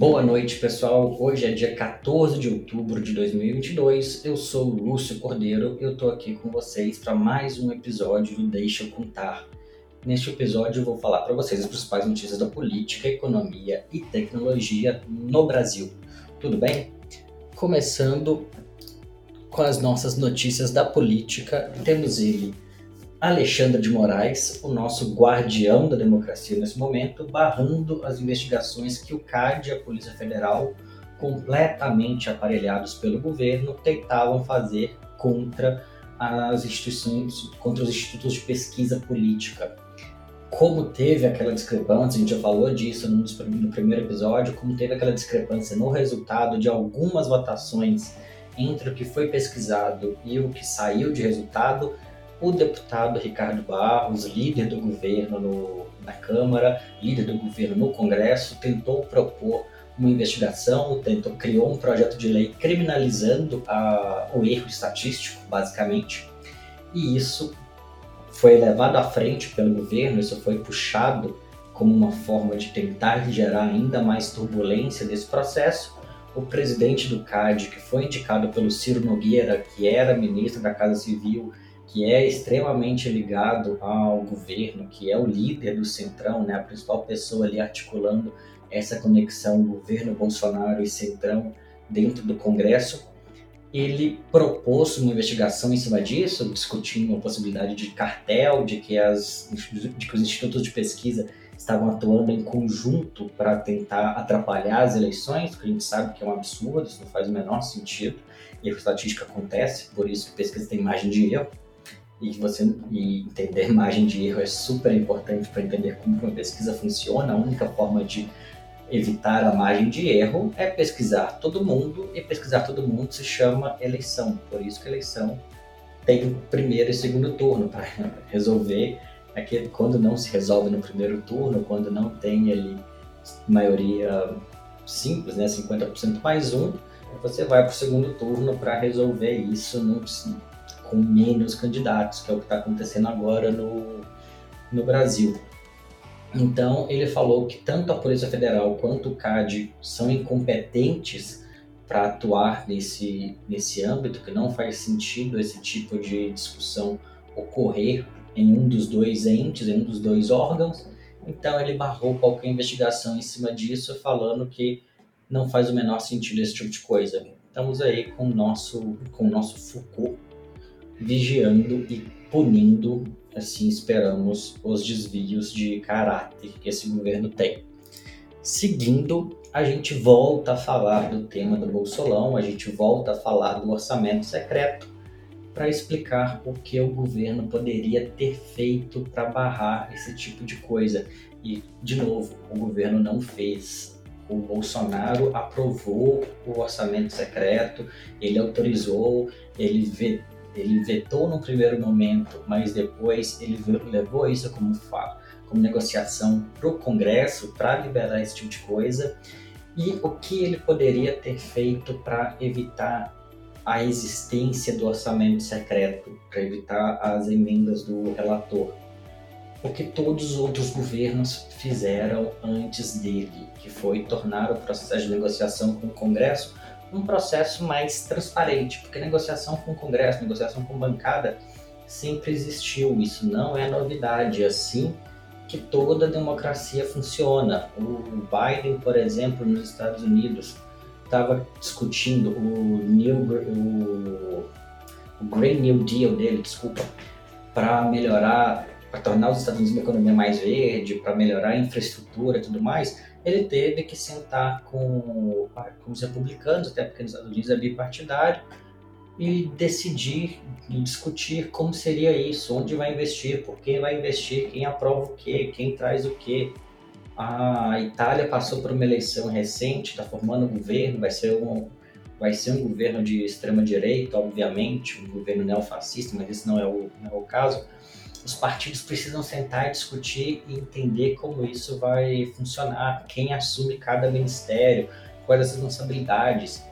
Boa noite, pessoal. Hoje é dia 14 de outubro de 2022. Eu sou o Lúcio Cordeiro e eu tô aqui com vocês para mais um episódio do Deixa eu Contar. Neste episódio eu vou falar para vocês as principais notícias da política, economia e tecnologia no Brasil. Tudo bem? Começando com as nossas notícias da política, temos ele, Alexandre de Moraes, o nosso guardião da democracia nesse momento, barrando as investigações que o CAD e a Polícia Federal, completamente aparelhados pelo governo, tentavam fazer contra as instituições, contra os institutos de pesquisa política. Como teve aquela discrepância, a gente já falou disso no, no primeiro episódio, como teve aquela discrepância no resultado de algumas votações entre o que foi pesquisado e o que saiu de resultado, o deputado Ricardo Barros, líder do governo no, na Câmara, líder do governo no Congresso, tentou propor uma investigação, tentou, criou um projeto de lei criminalizando a, o erro estatístico, basicamente, e isso foi levado à frente pelo governo, isso foi puxado como uma forma de tentar gerar ainda mais turbulência nesse processo. O presidente do CAD, que foi indicado pelo Ciro Nogueira, que era ministro da Casa Civil que é extremamente ligado ao governo, que é o líder do Centrão, né, a principal pessoa ali articulando essa conexão governo Bolsonaro e Centrão dentro do Congresso, ele propôs uma investigação em cima disso, discutindo a possibilidade de cartel, de que, as, de que os institutos de pesquisa estavam atuando em conjunto para tentar atrapalhar as eleições, que a gente sabe que é um absurdo, isso não faz o menor sentido, e a estatística acontece, por isso pesquisa tem margem de erro e você e entender margem de erro é super importante para entender como uma pesquisa funciona. A única forma de evitar a margem de erro é pesquisar todo mundo e pesquisar todo mundo se chama eleição. Por isso que eleição tem primeiro e segundo turno para resolver aquele quando não se resolve no primeiro turno, quando não tem ali maioria simples, né, 50% mais um, você vai para o segundo turno para resolver isso no com menos candidatos, que é o que está acontecendo agora no, no Brasil. Então, ele falou que tanto a Polícia Federal quanto o CAD são incompetentes para atuar nesse, nesse âmbito, que não faz sentido esse tipo de discussão ocorrer em um dos dois entes, em um dos dois órgãos. Então, ele barrou qualquer investigação em cima disso, falando que não faz o menor sentido esse tipo de coisa. Estamos aí com o nosso, com o nosso Foucault vigiando e punindo, assim esperamos, os desvios de caráter que esse governo tem. Seguindo, a gente volta a falar do tema do Bolsolão, a gente volta a falar do orçamento secreto para explicar o que o governo poderia ter feito para barrar esse tipo de coisa. E, de novo, o governo não fez. O Bolsonaro aprovou o orçamento secreto, ele autorizou, ele ele vetou no primeiro momento, mas depois ele levou isso como, como negociação para o Congresso para liberar esse tipo de coisa. E o que ele poderia ter feito para evitar a existência do orçamento secreto, para evitar as emendas do relator? O que todos os outros governos fizeram antes dele, que foi tornar o processo de negociação com o Congresso um processo mais transparente, porque negociação com o Congresso, negociação com bancada sempre existiu, isso não é novidade, é assim que toda democracia funciona. O Biden, por exemplo, nos Estados Unidos, estava discutindo o, New, o, Green New Deal dele, desculpa, para melhorar, para tornar os Estados Unidos uma economia mais verde, para melhorar a infraestrutura e tudo mais, ele teve que sentar com, com os republicanos, até porque nos Estados Unidos é bipartidário, e decidir e discutir como seria isso, onde vai investir, por quem vai investir, quem aprova o quê, quem traz o quê. A Itália passou por uma eleição recente, está formando um governo, vai ser um, vai ser um governo de extrema direita, obviamente, um governo neofascista, mas esse não é o, não é o caso os partidos precisam sentar e discutir e entender como isso vai funcionar, quem assume cada ministério, quais as responsabilidades.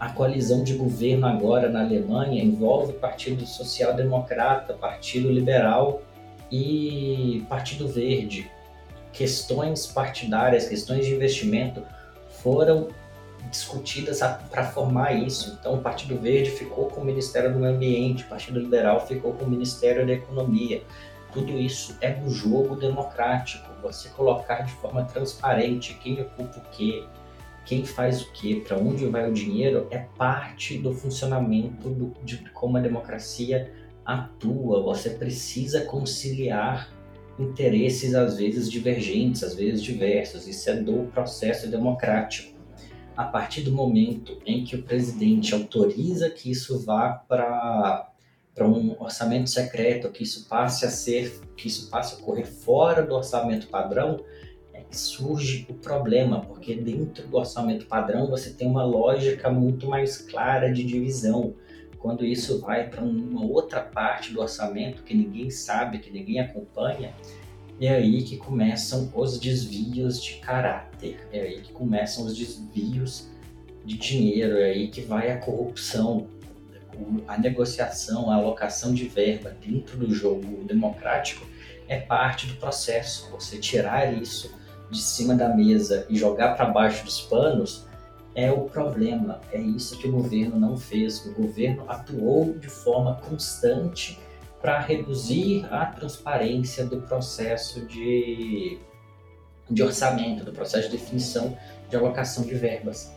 A coalizão de governo agora na Alemanha envolve Partido Social Democrata, Partido Liberal e Partido Verde. Questões partidárias, questões de investimento foram discutidas para formar isso. Então, o Partido Verde ficou com o Ministério do Meio Ambiente, o Partido Liberal ficou com o Ministério da Economia. Tudo isso é do jogo democrático, você colocar de forma transparente quem ocupa o quê, quem faz o quê, para onde vai o dinheiro, é parte do funcionamento do, de como a democracia atua. Você precisa conciliar interesses às vezes divergentes, às vezes diversos. Isso é do processo democrático a partir do momento em que o presidente autoriza que isso vá para para um orçamento secreto, que isso passe a ser, que isso passe a ocorrer fora do orçamento padrão, é que surge o problema, porque dentro do orçamento padrão você tem uma lógica muito mais clara de divisão. Quando isso vai para uma outra parte do orçamento que ninguém sabe, que ninguém acompanha, é aí que começam os desvios de caráter, é aí que começam os desvios de dinheiro, é aí que vai a corrupção, a negociação, a alocação de verba dentro do jogo democrático é parte do processo. Você tirar isso de cima da mesa e jogar para baixo dos panos é o problema. É isso que o governo não fez. O governo atuou de forma constante para reduzir a transparência do processo de, de orçamento, do processo de definição de alocação de verbas.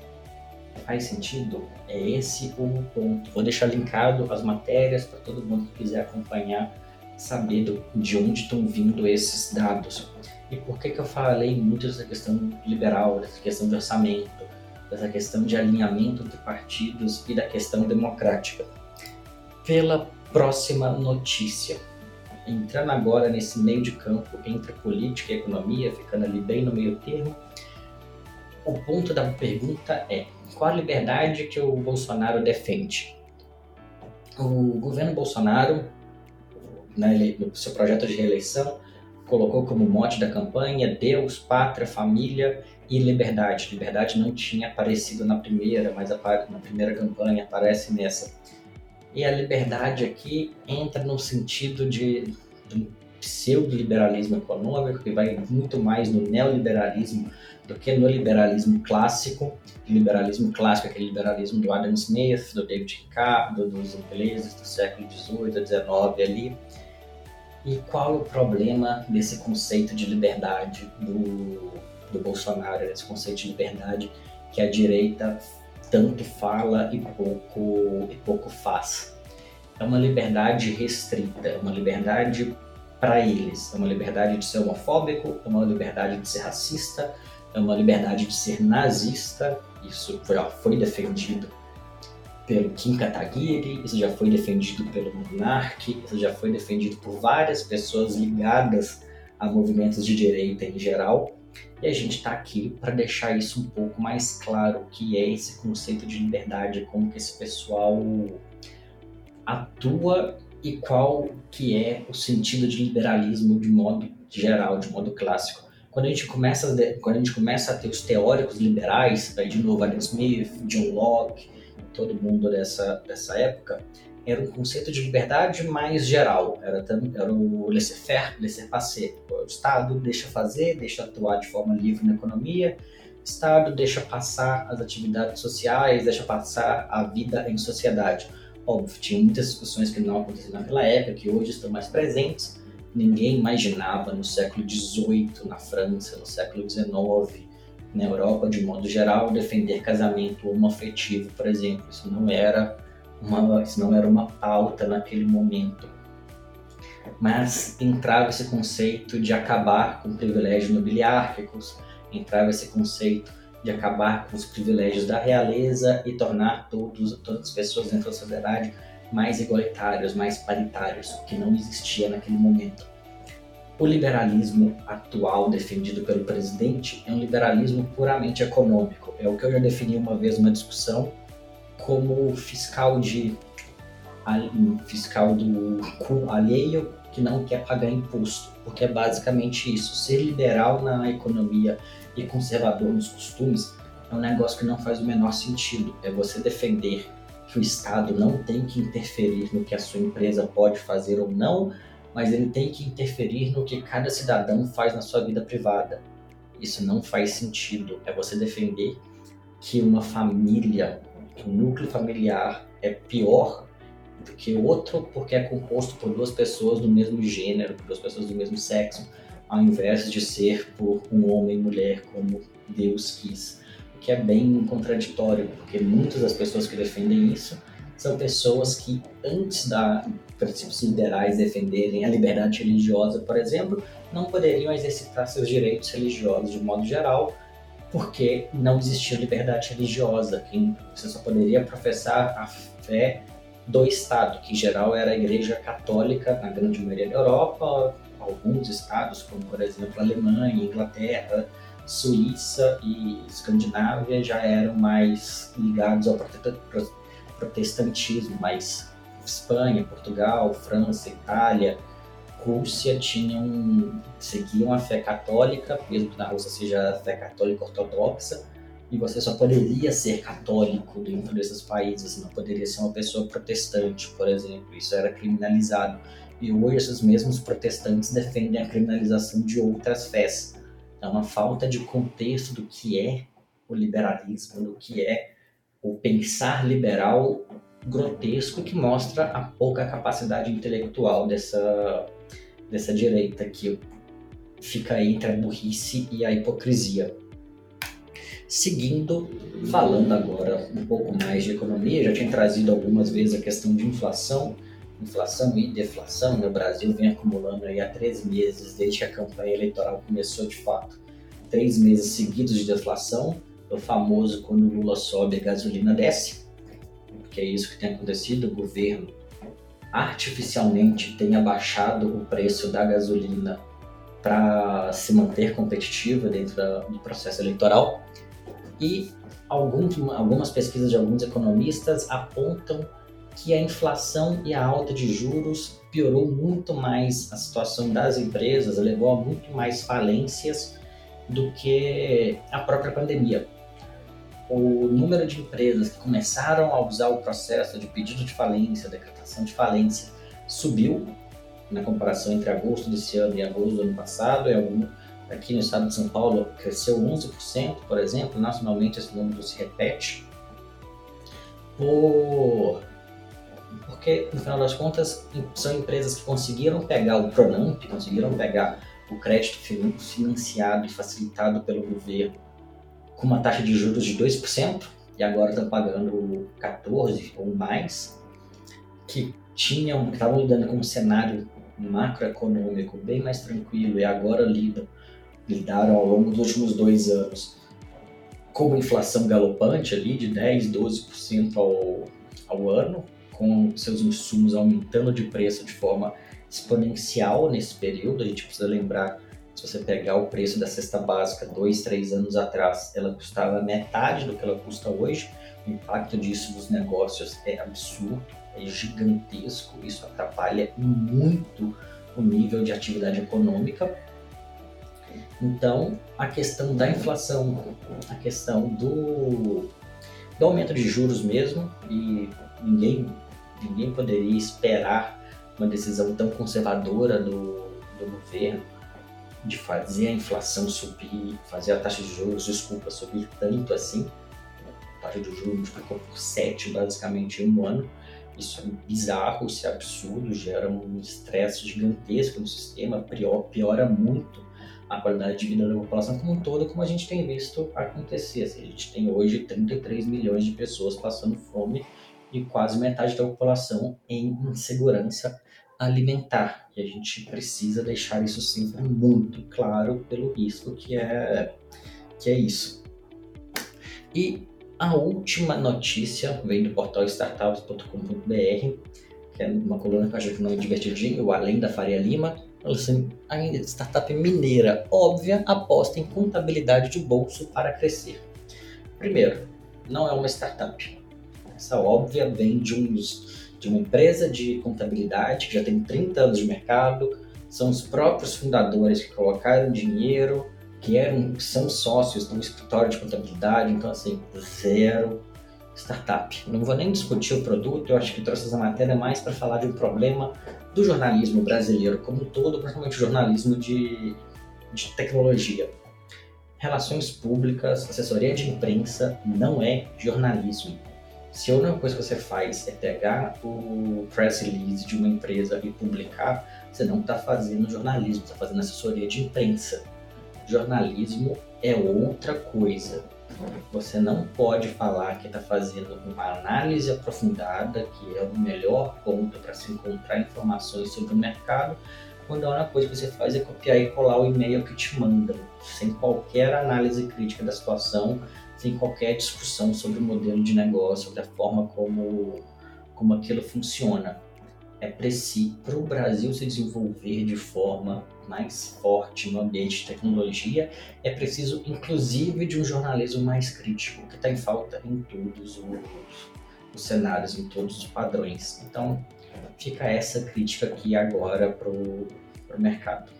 Faz sentido? É esse o ponto. Vou deixar linkado as matérias para todo mundo que quiser acompanhar, saber do, de onde estão vindo esses dados. E por que, que eu falei muito dessa questão liberal, dessa questão de orçamento, dessa questão de alinhamento entre partidos e da questão democrática? Pela Próxima notícia. Entrando agora nesse meio de campo entre política e economia, ficando ali bem no meio termo, o ponto da pergunta é: qual a liberdade que o Bolsonaro defende? O governo Bolsonaro, né, no seu projeto de reeleição, colocou como mote da campanha Deus, pátria, família e liberdade. Liberdade não tinha aparecido na primeira, mas na primeira campanha aparece nessa. E a liberdade aqui entra no sentido de, de pseudo-liberalismo econômico, que vai muito mais no neoliberalismo do que no liberalismo clássico. Liberalismo clássico é aquele liberalismo do Adam Smith, do David Ricardo, dos ingleses do século XVIII, XIX ali. E qual o problema desse conceito de liberdade do, do Bolsonaro, desse conceito de liberdade que a direita tanto fala e pouco, e pouco faz. É uma liberdade restrita, é uma liberdade para eles. É uma liberdade de ser homofóbico, é uma liberdade de ser racista, é uma liberdade de ser nazista. Isso já foi defendido pelo Kim Kataguiri, isso já foi defendido pelo Monark, isso já foi defendido por várias pessoas ligadas a movimentos de direita em geral. E a gente está aqui para deixar isso um pouco mais claro, que é esse conceito de liberdade, como que esse pessoal atua e qual que é o sentido de liberalismo de modo geral, de modo clássico. Quando a gente começa a, quando a, gente começa a ter os teóricos liberais, aí de novo Adam Smith, John Locke, todo mundo dessa, dessa época, era um conceito de liberdade mais geral, era, era o laissez-faire, laissez-passer. O Estado deixa fazer, deixa atuar de forma livre na economia, o Estado deixa passar as atividades sociais, deixa passar a vida em sociedade. Óbvio, tinha muitas discussões que não aconteciam naquela época, que hoje estão mais presentes. Ninguém imaginava no século XVIII, na França, no século XIX, na Europa, de modo geral, defender casamento homoafetivo, por exemplo. Isso não era uma, isso não era uma pauta naquele momento. Mas entrava esse conceito de acabar com privilégios nobiliárquicos, entrava esse conceito de acabar com os privilégios da realeza e tornar todos, todas as pessoas dentro da sociedade mais igualitários, mais paritários, o que não existia naquele momento. O liberalismo atual defendido pelo presidente é um liberalismo puramente econômico. É o que eu já defini uma vez numa discussão como fiscal de fiscal do alheio que não quer pagar imposto, porque é basicamente isso. Ser liberal na economia e conservador nos costumes é um negócio que não faz o menor sentido. É você defender que o Estado não tem que interferir no que a sua empresa pode fazer ou não, mas ele tem que interferir no que cada cidadão faz na sua vida privada. Isso não faz sentido. É você defender que uma família, que um núcleo familiar é pior do que outro porque é composto por duas pessoas do mesmo gênero, duas pessoas do mesmo sexo, ao invés de ser por um homem e mulher como Deus quis. O que é bem contraditório, porque muitas das pessoas que defendem isso são pessoas que, antes da princípios liberais defenderem a liberdade religiosa, por exemplo, não poderiam exercitar seus direitos religiosos de modo geral, porque não existia liberdade religiosa. Você só poderia professar a fé do Estado, que em geral era a Igreja Católica na grande maioria da Europa, alguns estados, como por exemplo Alemanha, Inglaterra, Suíça e Escandinávia, já eram mais ligados ao protestantismo, mas Espanha, Portugal, França, Itália, Rússia tinham seguiam a fé católica, mesmo que na Rússia seja a fé católica ortodoxa, e você só poderia ser católico dentro desses países, não poderia ser uma pessoa protestante, por exemplo, isso era criminalizado. E hoje esses mesmos protestantes defendem a criminalização de outras fés. É uma falta de contexto do que é o liberalismo, do que é o pensar liberal grotesco que mostra a pouca capacidade intelectual dessa, dessa direita que fica entre a burrice e a hipocrisia. Seguindo, falando agora um pouco mais de economia, já tinha trazido algumas vezes a questão de inflação, inflação e deflação. No Brasil vem acumulando aí há três meses, desde que a campanha eleitoral começou de fato, três meses seguidos de deflação, o famoso quando o Lula sobe a gasolina desce, que é isso que tem acontecido, o governo artificialmente tem abaixado o preço da gasolina para se manter competitiva dentro do processo eleitoral. E alguns, algumas pesquisas de alguns economistas apontam que a inflação e a alta de juros piorou muito mais a situação das empresas, levou a muito mais falências do que a própria pandemia. O número de empresas que começaram a usar o processo de pedido de falência, decretação de falência, subiu na comparação entre agosto desse ano e agosto do ano passado. É aqui no estado de São Paulo cresceu 11%, por exemplo, nacionalmente esse número se repete, por, porque no final das contas são empresas que conseguiram pegar o Pronamp, conseguiram pegar o crédito financiado e facilitado pelo governo com uma taxa de juros de 2% e agora estão pagando 14% ou mais, que tinham, estavam lidando com um cenário macroeconômico bem mais tranquilo e agora lidam lidaram ao longo dos últimos dois anos com uma inflação galopante ali de 10, 12% ao, ao ano, com seus insumos aumentando de preço de forma exponencial nesse período. A gente precisa lembrar, se você pegar o preço da cesta básica dois, três anos atrás, ela custava metade do que ela custa hoje. O impacto disso nos negócios é absurdo, é gigantesco. Isso atrapalha muito o nível de atividade econômica então, a questão da inflação, a questão do, do aumento de juros mesmo, e ninguém, ninguém poderia esperar uma decisão tão conservadora do, do governo de fazer a inflação subir, fazer a taxa de juros, desculpa, subir tanto assim. A taxa de juros multiplicou por 7 basicamente em um ano. Isso é bizarro, isso é absurdo, gera um estresse gigantesco no sistema, piora muito a qualidade de vida da população como um todo, como a gente tem visto acontecer. Assim, a gente tem hoje 33 milhões de pessoas passando fome e quase metade da população em insegurança alimentar. E a gente precisa deixar isso sempre muito claro pelo risco que é, que é isso. E a última notícia vem do portal startups.com.br, que é uma coluna que eu acho que não é divertidinho, Além da Faria Lima, assim, ainda startup mineira óbvia aposta em contabilidade de bolso para crescer. Primeiro, não é uma startup. Essa óbvia vem de, uns, de uma empresa de contabilidade que já tem 30 anos de mercado, são os próprios fundadores que colocaram dinheiro, que eram, são sócios do escritório de contabilidade, então assim, zero startup. Não vou nem discutir o produto, eu acho que trouxe essa matéria mais para falar de um problema do jornalismo brasileiro como um todo, principalmente o jornalismo de, de tecnologia. Relações públicas, assessoria de imprensa não é jornalismo. Se a única coisa que você faz é pegar o press release de uma empresa e publicar, você não está fazendo jornalismo, está fazendo assessoria de imprensa. Jornalismo é outra coisa. Você não pode falar que está fazendo uma análise aprofundada, que é o melhor ponto para se encontrar informações sobre o mercado, quando a única coisa que você faz é copiar e colar o e-mail que te mandam, sem qualquer análise crítica da situação, sem qualquer discussão sobre o modelo de negócio, sobre a forma como, como aquilo funciona. É preciso, para o Brasil se desenvolver de forma mais forte no ambiente de tecnologia, é preciso, inclusive, de um jornalismo mais crítico, que está em falta em todos os, os cenários, em todos os padrões. Então, fica essa crítica aqui agora para o mercado.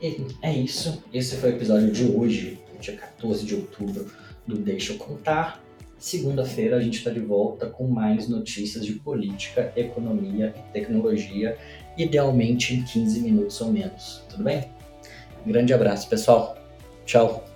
E é isso. Esse foi o episódio de hoje, dia 14 de outubro, do Deixa eu Contar. Segunda-feira a gente está de volta com mais notícias de política, economia e tecnologia, idealmente em 15 minutos ou menos. Tudo bem? Grande abraço, pessoal. Tchau.